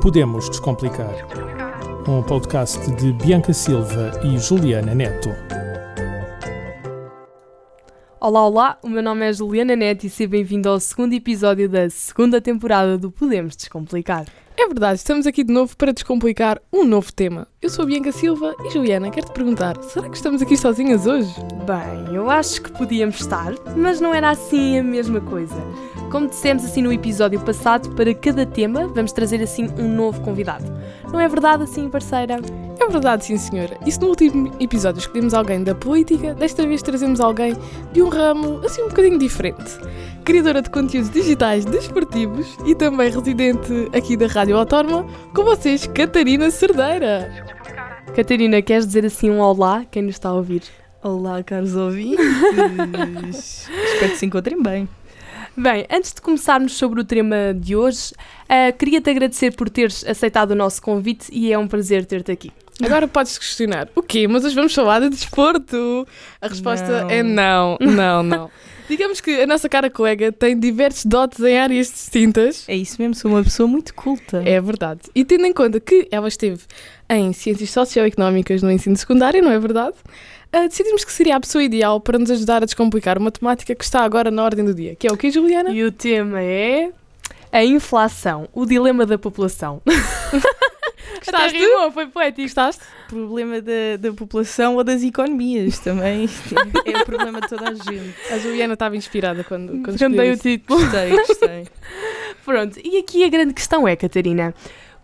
Podemos Descomplicar. Um podcast de Bianca Silva e Juliana Neto. Olá, olá, o meu nome é Juliana Neto e seja bem-vindo ao segundo episódio da segunda temporada do Podemos Descomplicar. É verdade, estamos aqui de novo para descomplicar um novo tema. Eu sou a Bianca Silva e Juliana, quero-te perguntar, será que estamos aqui sozinhas hoje? Bem, eu acho que podíamos estar, mas não era assim a mesma coisa. Como dissemos assim no episódio passado, para cada tema vamos trazer assim um novo convidado. Não é verdade assim, parceira? É verdade, sim senhora. E se no último episódio escolhemos alguém da política, desta vez trazemos alguém de um ramo assim um bocadinho diferente. Criadora de conteúdos digitais desportivos e também residente aqui da Rádio Autónoma, com vocês, Catarina Cerdeira. Catarina, queres dizer assim um olá quem nos está a ouvir? Olá, caros ouvintes. Espero que se encontrem bem. Bem, antes de começarmos sobre o tema de hoje, uh, queria-te agradecer por teres aceitado o nosso convite e é um prazer ter-te aqui. Agora podes questionar, o quê? Mas hoje vamos falar de desporto? A resposta Não. é não, não, não. Digamos que a nossa cara colega tem diversos dotes em áreas distintas. É isso mesmo, sou uma pessoa muito culta. É verdade. E tendo em conta que ela esteve em Ciências Socioeconómicas no ensino secundário, não é verdade? Ah, decidimos que seria a pessoa ideal para nos ajudar a descomplicar uma temática que está agora na ordem do dia. Que é o que, Juliana? E o tema é a inflação, o dilema da população. Gostaste? Até rimou, foi poético. Gostaste? Problema da, da população ou das economias também. É o problema de toda a gente. A Juliana estava inspirada quando, quando Cantei o título. Gostei, gostei. Pronto, e aqui a grande questão é, Catarina,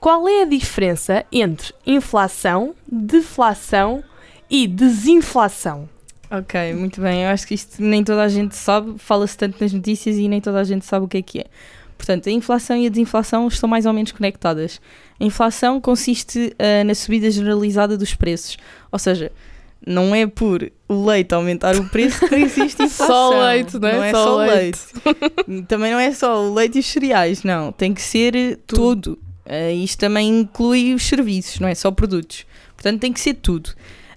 qual é a diferença entre inflação, deflação e desinflação? Ok, muito bem. Eu acho que isto nem toda a gente sabe, fala-se tanto nas notícias e nem toda a gente sabe o que é que é. Portanto, a inflação e a desinflação estão mais ou menos conectadas. A inflação consiste ah, na subida generalizada dos preços. Ou seja, não é por o leite aumentar o preço que existe inflação. Só leite, não é? Não é Só só, leite. leite. também não é só o leite e os cereais, não. Tem que ser eh, tudo. Ah, isto também inclui os serviços, não é só produtos. Portanto, tem que ser tudo.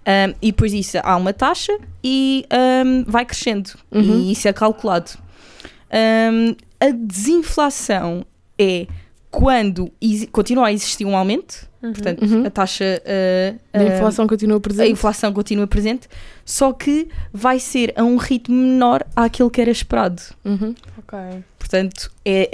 Ah, e depois disso há uma taxa e ah, vai crescendo. Uhum. E isso é calculado. Ah, a desinflação é quando continua a existir um aumento, portanto, Uhum. a taxa. ah, A ah, inflação continua a presente. inflação continua presente, só que vai ser a um ritmo menor àquele que era esperado. Uhum. Ok. Portanto, é,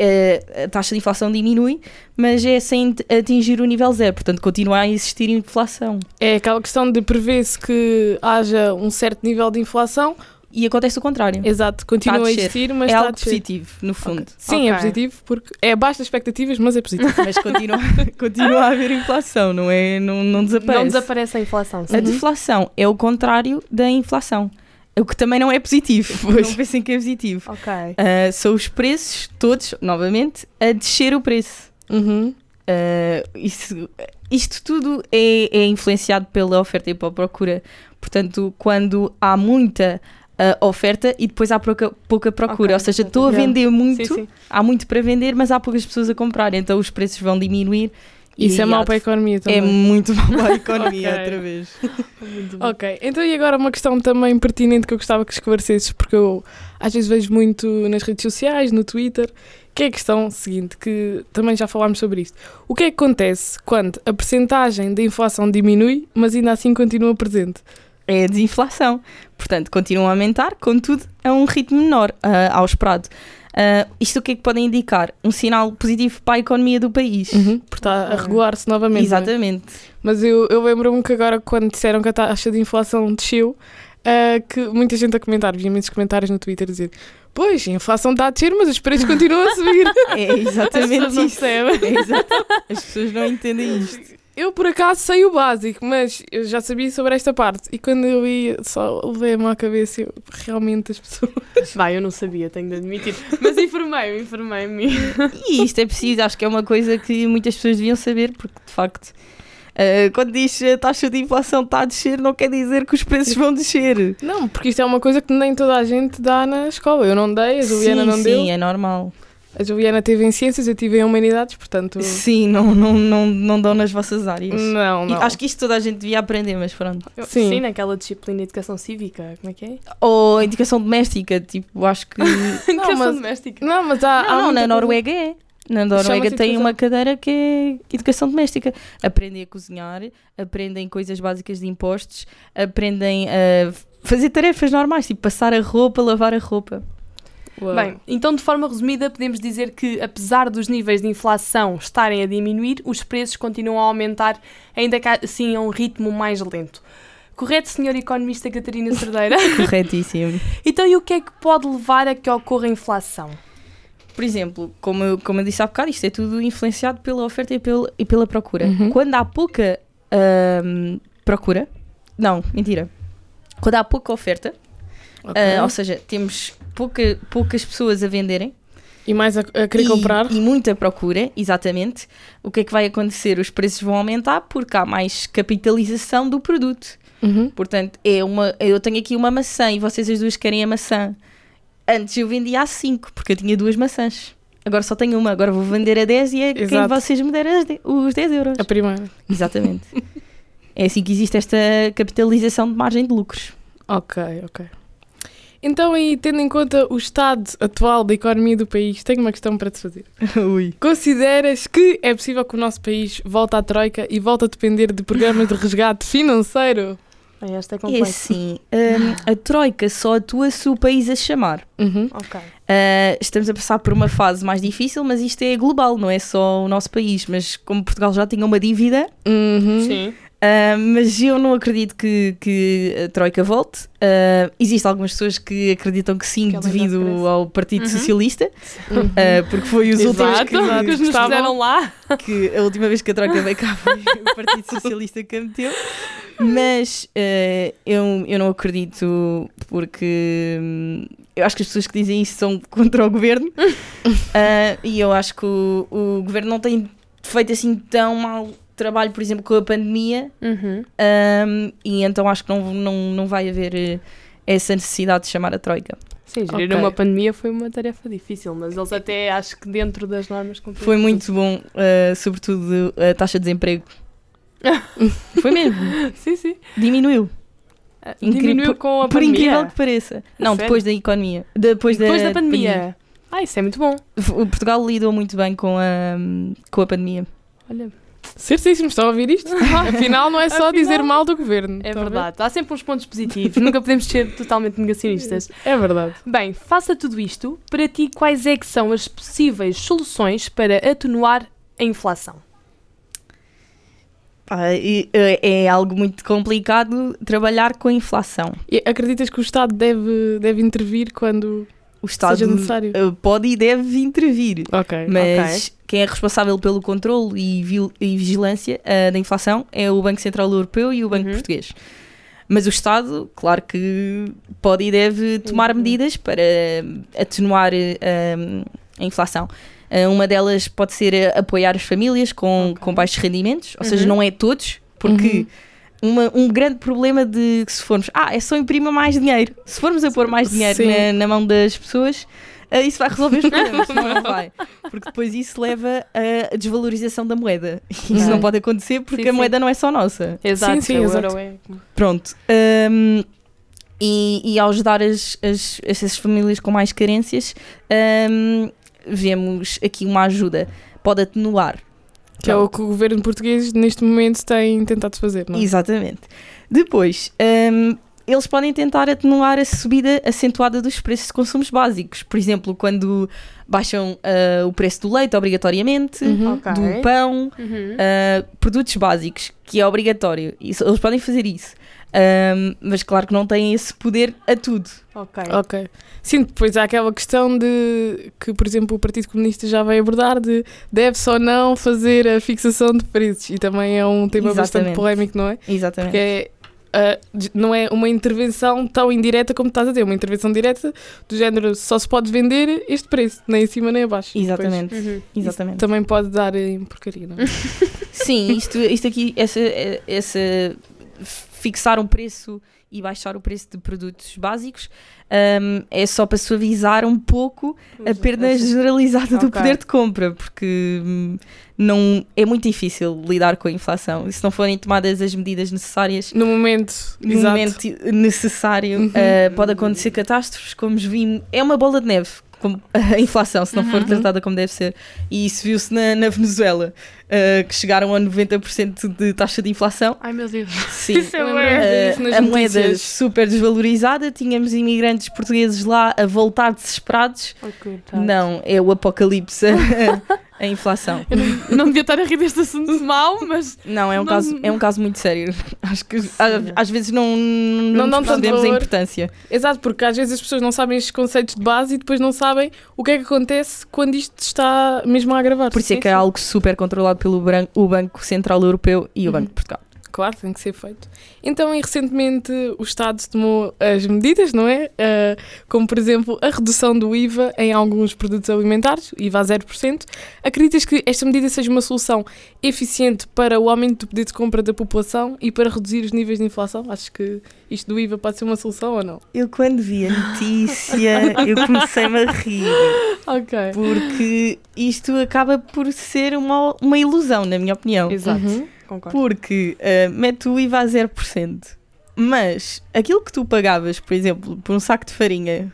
é- a taxa de inflação diminui, mas é sem atingir o nível zero. Portanto, continua a existir inflação. É aquela questão de prever-se que haja um certo nível de inflação. E acontece o contrário. Exato, continua a, existir, mas é está a algo positivo, no fundo. Sim, é Ok. positivo, porque é abaixo das expectativas, mas é positivo. Mas continua, continua a haver inflação, não, é, não, não desaparece. Não desaparece a inflação. A sim. deflação é o contrário da inflação. O que também não é positivo. Pois. Não pensem que é positivo. Ok. Ah, são os preços, todos, novamente, a descer o preço. Uhum. Uh, isso- isto tudo é, é influenciado pela oferta e pela procura. Portanto, quando há muita uh, oferta e depois há pouca, pouca procura, Ok, ou seja, estou a vender muito, Sim, sim. há muito para vender, mas há poucas pessoas a comprar, então os preços vão diminuir. Isso e é mau para a economia também. É muito mau para a economia, Ok. outra vez. Ok, então e agora uma questão também pertinente que eu gostava que esclarecesses, porque eu às vezes vejo muito nas redes sociais, no Twitter, que é a questão seguinte, que também já falámos sobre isto. O que é que acontece quando a percentagem da inflação diminui, mas ainda assim continua presente? É a desinflação. Portanto, continua a aumentar, contudo, a um ritmo menor ah, ao esperado. Ah, isto o que é que pode indicar? Um sinal positivo para a economia do país. Uhum, porque está a Ok. regular-se novamente. é? Exatamente. Mas eu, eu lembro-me que agora, quando disseram que a taxa de inflação desceu, ah, que muita gente a comentar, vi imensos comentários no Twitter a dizer: Pois, a inflação está a descer, mas os preços continuam a subir. É exatamente As isso. É exato. As pessoas não entendem isto. Eu, por acaso, sei o básico, mas eu já sabia sobre esta parte. E quando eu li, só levei-me à cabeça, eu, realmente as pessoas. Vai, eu não sabia, tenho de admitir. Mas informei-me, informei-me. E isto é preciso, acho que é uma coisa que muitas pessoas deviam saber, porque de facto, ah, quando diz a taxa de inflação está a descer, não quer dizer que os preços vão descer. Não, porque isto é uma coisa que nem toda a gente dá na escola. Eu não dei, a Juliana sim, não sim, deu. é normal. A Juliana teve em ciências, eu tive em humanidades, portanto. Sim, não, não, não, não dão nas vossas áreas. Não, E não. acho que isto toda a gente devia aprender, mas pronto. Eu- Sim. Sim. naquela disciplina de educação cívica, como é que é? Ou educação doméstica, tipo, acho que. Educação mas- doméstica. Não, mas há. há não, não, muita na coisa- Noruega é. Na Noruega tem educação. uma cadeira que é educação doméstica. Aprendem a cozinhar, aprendem coisas básicas de impostos, aprendem a fazer tarefas normais, tipo passar a roupa, lavar a roupa. Uau. Bem, então de forma resumida podemos dizer que apesar dos níveis de inflação estarem a diminuir, os preços continuam a aumentar, ainda que assim a um ritmo mais lento. Correto, senhor economista Catarina Cerdeira? Corretíssimo. então e o que é que pode levar a que ocorra inflação? Por exemplo, como eu, como eu disse há bocado, isto é tudo influenciado pela oferta e pela, e pela procura. Uhum. Quando há pouca ahm, procura, não, mentira. Quando há pouca oferta, Ok. ah, ou seja, temos pouca, poucas pessoas a venderem E mais a, a querer e, comprar? e muita procura, exatamente, o que é que vai acontecer? Os preços vão aumentar porque há mais capitalização do produto. Uhum. Portanto, é uma, eu tenho aqui uma maçã e vocês as duas querem a maçã. Antes eu vendia a 5, porque eu tinha duas maçãs. Agora só tenho uma, agora vou vender a 10 e é quem Exato. vocês me derem as de- os 10 euros. A primeira. Exatamente. é assim que existe esta capitalização de margem de lucros. Ok, ok. Então, e tendo em conta o estado atual da economia do país, tenho uma questão para te fazer. Ui. Consideras que é possível que o nosso país volte à troika e volte a depender de programas de resgate financeiro? Esta é É complexa. assim, hum, a Troika só atua se o país a chamar. Uhum. Ok. Uh, estamos a passar por uma fase mais difícil, mas isto é global, não é só o nosso país. Mas como Portugal já tinha uma dívida, Uhum. Sim. Uh, mas eu não acredito que, que a Troika volte. Uh, Existem algumas pessoas que acreditam que sim, Que já devido ao Partido Uhum. Socialista, Uhum. uh, porque foi os últimos Exato, que, que nos estavam- fizeram lá. que a última vez que a Troika veio cá foi o Partido Socialista que a meteu. Mas uh, eu, eu não acredito porque hum, eu acho que as pessoas que dizem isso são contra o governo Uh, e eu acho que o, o governo não tem feito assim tão mal trabalho, por exemplo, com a pandemia Uhum. um, e então acho que não, não, não vai haver eh, essa necessidade de chamar a Troika. Sim, gerir Ok. uma pandemia foi uma tarefa difícil, mas eles até acho que dentro das normas cumpriram Foi muito bom, uh, sobretudo a taxa de desemprego. Foi mesmo, Sim, sim. diminuiu. Ah, Incrível- Diminuiu com a Por pandemia. incrível que pareça. Não, Sério? depois da economia. Depois, Depois da, da pandemia. Ah, isso é muito bom. O Portugal lidou muito bem com a, com a pandemia. Olha, Certíssimo, estão a ouvir isto? Afinal, não é só Afinal, dizer mal do governo. é ver? verdade. Há sempre uns pontos positivos. Nunca podemos ser totalmente negacionistas. É verdade. Bem, faça tudo isto. Para ti, quais é que são as possíveis soluções para atenuar a inflação? Eh, é algo muito complicado trabalhar com a inflação. E acreditas que o Estado deve, deve intervir quando O Estado seja necessário? eh, pode e deve intervir, Ok. mas quem é responsável pelo controle e, vil- e vigilância eh, da inflação é o Banco Central Europeu e o Banco Uhum. Português. Mas o Estado, claro que pode e deve tomar Uhum. medidas para atenuar eh, a inflação. Eh, uma delas pode ser apoiar as famílias com, Ok. com baixos rendimentos, ou seja, Uhum. não é todos, porque uma- um grande problema de que se formos, ah, é só imprimir mais dinheiro. Se formos a pôr mais dinheiro na, na mão das pessoas, isso vai resolver os problemas, não, não vai. Porque depois isso leva à desvalorização da moeda. E isso não pode acontecer porque Sim, a sim. moeda não é só nossa. Exato, sim, o exato. euro é... Pronto. Hum, e, e ao ajudar as, as- essas famílias com mais carências, hum, vemos aqui uma ajuda. Pode atenuar. Que é o que o governo português neste momento tem tentado fazer, não é? Exatamente. Depois, hum, eles podem tentar atenuar a subida acentuada dos preços de consumos básicos. Por exemplo, quando baixam ah, o preço do leite obrigatoriamente, Uhum. Ok. do pão, Uhum. ah, produtos básicos, que é obrigatório. Isso, eles podem fazer isso. Hum, mas claro que não têm esse poder a tudo. Ok. Ok. Sim, depois há aquela questão de que, por exemplo, o Partido Comunista já vai abordar de deve-se ou não fazer a fixação de preços. E também é um tema bastante Exatamente. polémico, não é? Exatamente. Porque é, de- não é uma intervenção tão indireta como estás a ter, uma intervenção direta do género só se pode vender este preço, nem em cima nem abaixo. Exatamente. Uhum. Exatamente. isso também pode dar em porcaria, não é? Sim, isto, isto aqui, essa, essa fixar um preço e baixar o preço de produtos básicos hum, é só para suavizar um pouco a perda generalizada do Ok. poder de compra, porque hum, não, é muito difícil lidar com a inflação. E se não forem tomadas as medidas necessárias No momento, no exato. momento necessário, Uhum. uh, pode acontecer catástrofes, como vimos. É uma bola de neve. Como- a inflação, se não for Uhum. tratada como deve ser. E isso viu-se na, na Venezuela, uh, que chegaram a 90% de taxa de inflação. Ai meu Deus. Sim. Isso é Uh, a moeda super desvalorizada, tínhamos imigrantes portugueses lá a voltar desesperados. Oh. Não, é o apocalipse a, inflação. Eu não, não devia estar a rir deste assunto mau, mas Não, é um, Não- caso, é um caso muito sério. Acho que a- às vezes não, não, Não percebemos a importância. Exato, porque às vezes as pessoas não sabem estes conceitos de base e depois não sabem o que é que acontece quando isto está mesmo a agravar. Por isso é Sim, que é sim. algo super controlado pelo Bran- o Banco Central Europeu e o Banco de Portugal. Claro, tem que ser feito. Então, e recentemente o Estado tomou as medidas, não é? Ah, como, por exemplo, a redução do IVA em alguns produtos alimentares, IVA a 0%. Acreditas que esta medida seja uma solução eficiente para o aumento do poder de compra da população e para reduzir os níveis de inflação? Acho que isto do IVA pode ser uma solução ou não? Eu quando vi a notícia, eu comecei-me a rir, ok. porque isto acaba por ser uma, uma ilusão, na minha opinião. Exato. Uhum. Concordo. Porque ah, mete o IVA a 0%, mas aquilo que tu pagavas, por exemplo, por um saco de farinha,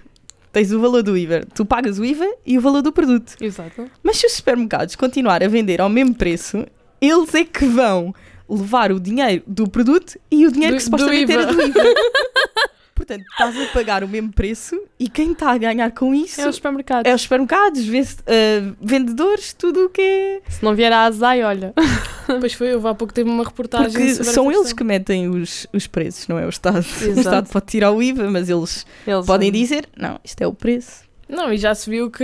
tens o valor do IVA, tu pagas o IVA e o valor do produto. Exato. Mas se os supermercados continuar a vender ao mesmo preço, eles é que vão levar o dinheiro do produto e o dinheiro Do- que supostamente era do IVA. Portanto, estás a pagar o mesmo preço e quem está a ganhar com isso É os supermercados. é os supermercados, ah, vendedores, tudo o que é. Se não vier a azai, olha. Pois foi, houve há pouco tempo uma reportagem Porque sobre são eles que metem os, os preços, não é o Estado. O Exato. Estado pode tirar o IVA, mas eles Eles podem dizer: não, isto é o preço. Não, e já se viu que...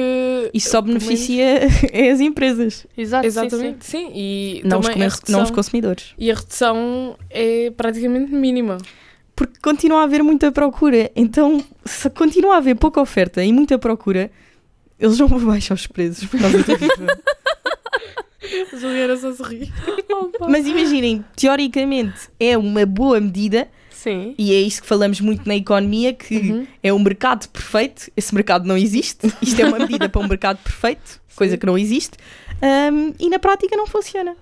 Isso só menos- beneficia é as empresas, Exato, Exatamente, sim. E não os, comer- não os redução- consumidores. E a redução é praticamente mínima. Porque continua a haver muita procura. Então, se continua a haver pouca oferta e muita procura, eles não vão baixar os preços por causa do IVA. A Juliana só se ri. Mas imaginem, teoricamente é uma boa medida Sim. e é isso que falamos muito na economia, que Uhum. é um mercado perfeito. Esse mercado não existe. Isto é uma medida para um mercado perfeito, coisa que não existe. Ahm, e na prática não funciona.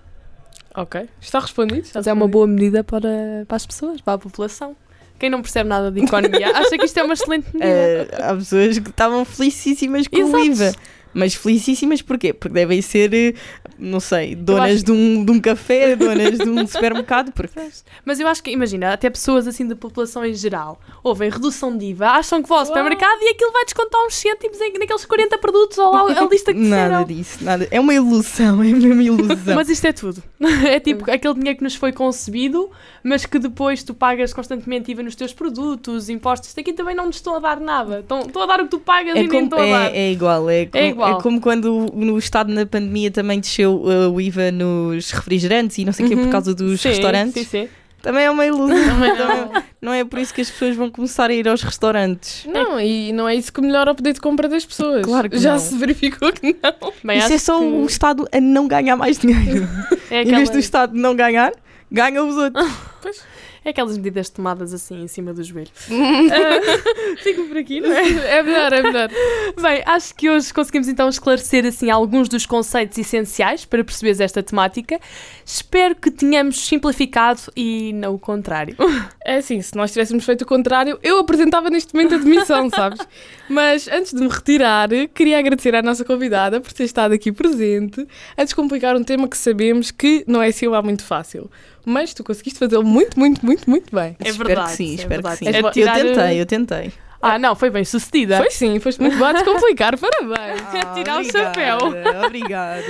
Ok, está respondido. Está Mas é uma boa medida para, para as pessoas, para a população. Quem não percebe nada de economia acha que isto é uma excelente medida. Ah, há pessoas que estavam felicíssimas com Exato. o IVA. Mas felicíssimas porquê? Porque devem ser, eh, não sei, donas acho- de, um, de um café, donas de um supermercado. Porque... Mas eu acho que, imagina, até pessoas assim da população em geral ouvem redução de IVA, acham que vão ao supermercado e aquilo vai descontar uns cêntimos naqueles 40 produtos ou lá a lista que Nada disseram. disso, nada. É uma ilusão, é uma ilusão. Mas isto é tudo. É tipo aquele dinheiro que nos foi concebido, mas que depois tu pagas constantemente IVA nos teus produtos, impostos. Isto aqui também não nos estão a dar nada. Estão, estão a dar o que tu pagas É, e nem estão a dar. é, é igual, é, como, igual. É como quando no Estado na pandemia também desceu uh, o IVA nos refrigerantes e não sei o quê por Uhum. causa dos Sim, restaurantes. Sim, sim. Também é uma ilusão. Também Também- não. não é por isso que as pessoas vão começar a ir aos restaurantes. Não, e não é isso que melhora o poder de compra das pessoas. Claro que Já não. se verificou que não. Isso é só que o Estado a não ganhar mais dinheiro. é, Em vez aquela- do Estado não ganhar, ganha os outros. É aquelas medidas tomadas assim em cima do joelho. Fico por aqui, não é? É melhor, é melhor. Bem, acho que hoje conseguimos então esclarecer assim alguns dos conceitos essenciais para perceberes esta temática. Espero que tenhamos simplificado e não o contrário. É assim, se nós tivéssemos feito o contrário, eu apresentava neste momento a demissão, sabes? Mas antes de me retirar, queria agradecer à nossa convidada por ter estado aqui presente a descomplicar um tema que sabemos que não é assim lá muito fácil. Mas tu conseguiste fazê-lo muito, muito, muito, muito bem. É espero verdade, que sim, é espero verdade. que sim. É eu tentei, eu tentei. Ah, não, foi bem sucedida. Foi sim, foste muito boa a descomplicar, parabéns. Ah, tirar o chapéu. Obrigada.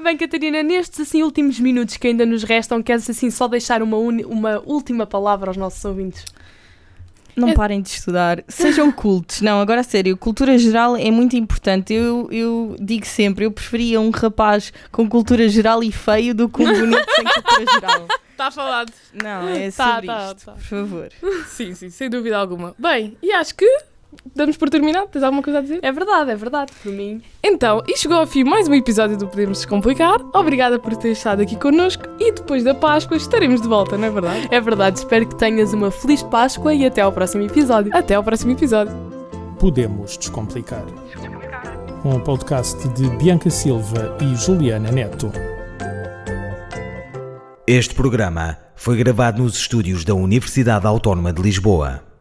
Bem, Catarina, nestes assim últimos minutos que ainda nos restam, queres assim só deixar uma, uni- uma última palavra aos nossos ouvintes? Não parem de estudar, sejam cultos. Não, agora a sério, cultura geral é muito importante. Eu, eu digo sempre, eu preferia um rapaz com cultura geral e feio do que um bonito sem cultura geral. Está falado. Não, é Tá, sobre tá, isto, tá. por favor. Sim, sim, sem dúvida alguma. Bem, e acho que damos por terminado. Tens alguma coisa a dizer? É verdade, é verdade, por mim. Então, e chegou ao fim mais um episódio do Podemos Descomplicar. Obrigada por ter estado aqui connosco e depois da Páscoa estaremos de volta, não é verdade? É verdade, espero que tenhas uma feliz Páscoa e até ao próximo episódio. Até ao próximo episódio. Podemos Descomplicar. Um podcast de Bianca Silva e Juliana Neto. Este programa foi gravado nos estúdios da Universidade Autónoma de Lisboa.